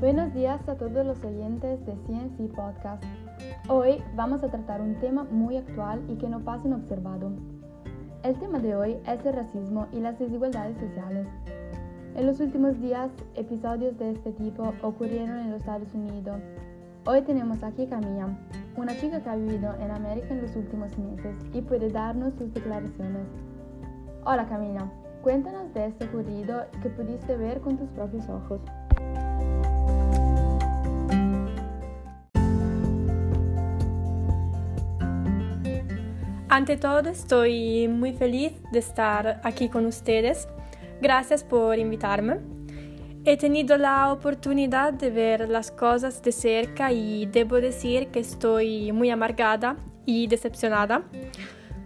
Buenos días a todos los oyentes de CNC Podcast. Hoy vamos a tratar un tema muy actual y que no pasa inobservado. El tema de hoy es el racismo y las desigualdades sociales. En los últimos días, episodios de este tipo ocurrieron en los Estados Unidos. Hoy tenemos aquí Camilla, una chica que ha vivido en América en los últimos meses y puede darnos sus declaraciones. Hola Camilla, cuéntanos de este ocurrido que pudiste ver con tus propios ojos. Ante todo, estoy muy feliz de estar aquí con ustedes. Gracias por invitarme. He tenido la oportunidad de ver las cosas de cerca y debo decir que estoy muy amargada y decepcionada.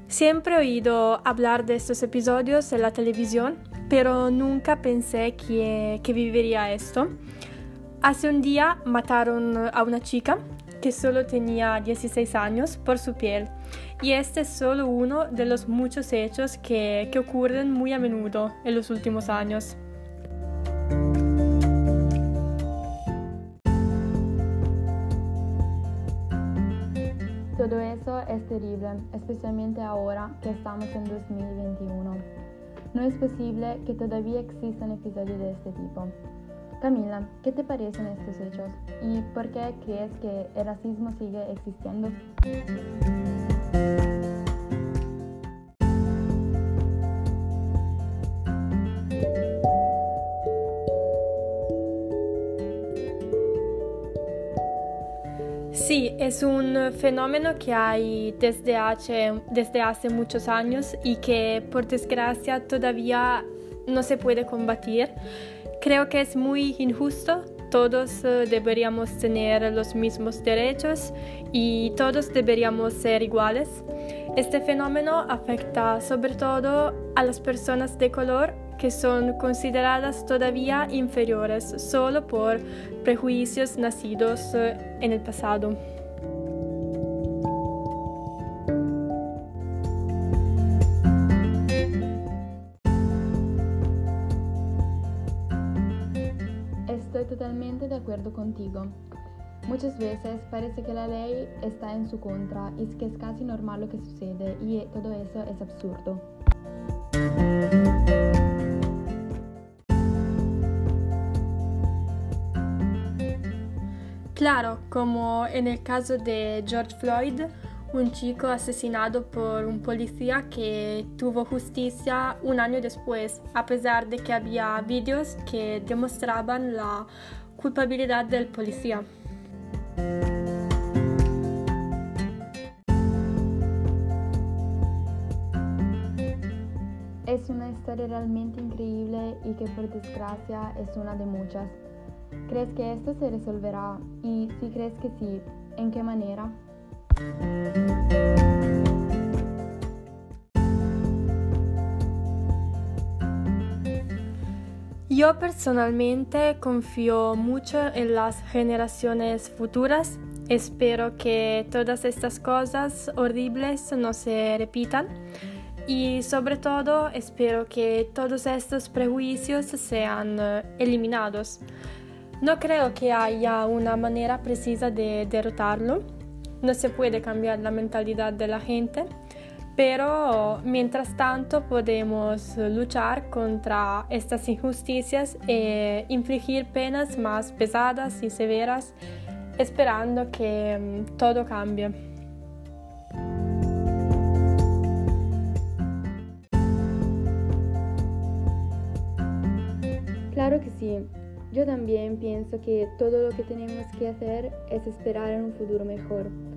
Siempre he oído hablar de estos episodios en la televisión, pero nunca pensé que, que viviría esto. Hace un día mataron a una chica que solo tenía 16 años por su piel. Y este es solo uno de los muchos hechos que, que ocurren muy a menudo en los últimos años. Todo eso es terrible, especialmente ahora que estamos en 2021. No es posible que todavía existan episodios de este tipo. Camila, ¿qué te parecen estos hechos? ¿Y por qué crees que el racismo sigue existiendo? Sí, es un fenómeno que hay desde hace, desde hace muchos años y que por desgracia todavía no se puede combatir. Creo que es muy injusto. Todos eh, deberíamos tener los mismos derechos y todos deberíamos ser iguales. Este fenómeno afecta sobre todo a las personas de color que son consideradas todavía inferiores solo por prejuicios nacidos eh, en el pasado. Totalmente de acuerdo contigo. Muchas veces parece que la ley está en su contra y que es casi normal lo que sucede y todo eso es absurdo. Claro, como en el caso de George Floyd, un chico asesinado por un policía que tuvo justicia un año después, a pesar de que había vídeos que demostraban la culpabilidad del policía. Es una historia realmente increíble y que por desgracia es una de muchas. ¿Crees que esto se resolverá? Y si crees que sí, ¿en qué manera? Yo personalmente confío mucho en las generaciones futuras. Espero que todas estas cosas horribles no se repitan y sobre todo espero que todos estos prejuicios sean eh, eliminados. No creo que haya una manera precisa de derrotarlo no se puede cambiar la mentalidad de la gente, pero mientras tanto podemos luchar contra estas injusticias e infligir penas más pesadas y severas, esperando que mm, todo cambie. Claro que sí. Yo también pienso que todo lo que tenemos que hacer es esperar en un futuro mejor.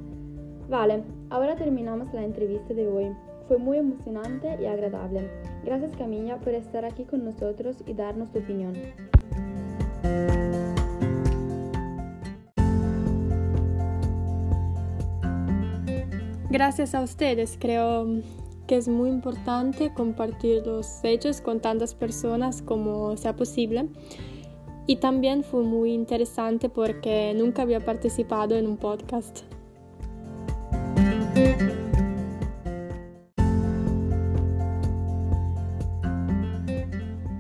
Vale, ahora terminamos la entrevista de hoy. Fue muy emocionante y agradable. Gracias Camilla por estar aquí con nosotros y darnos tu opinión. Gracias a ustedes, creo que es muy importante compartir los hechos con tantas personas como sea posible. Y también fue muy interesante porque nunca había participado en un podcast.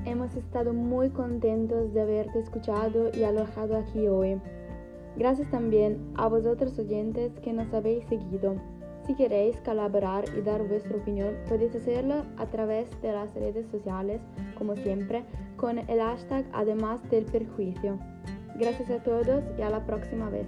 Hemos estado muy contentos de haberte escuchado y alojado aquí hoy. Gracias también a vosotros oyentes que nos habéis seguido. Si queréis colaborar y dar vuestra opinión, podéis hacerlo a través de las redes sociales, como siempre, con el hashtag además del perjuicio. Gracias a todos y a la próxima vez.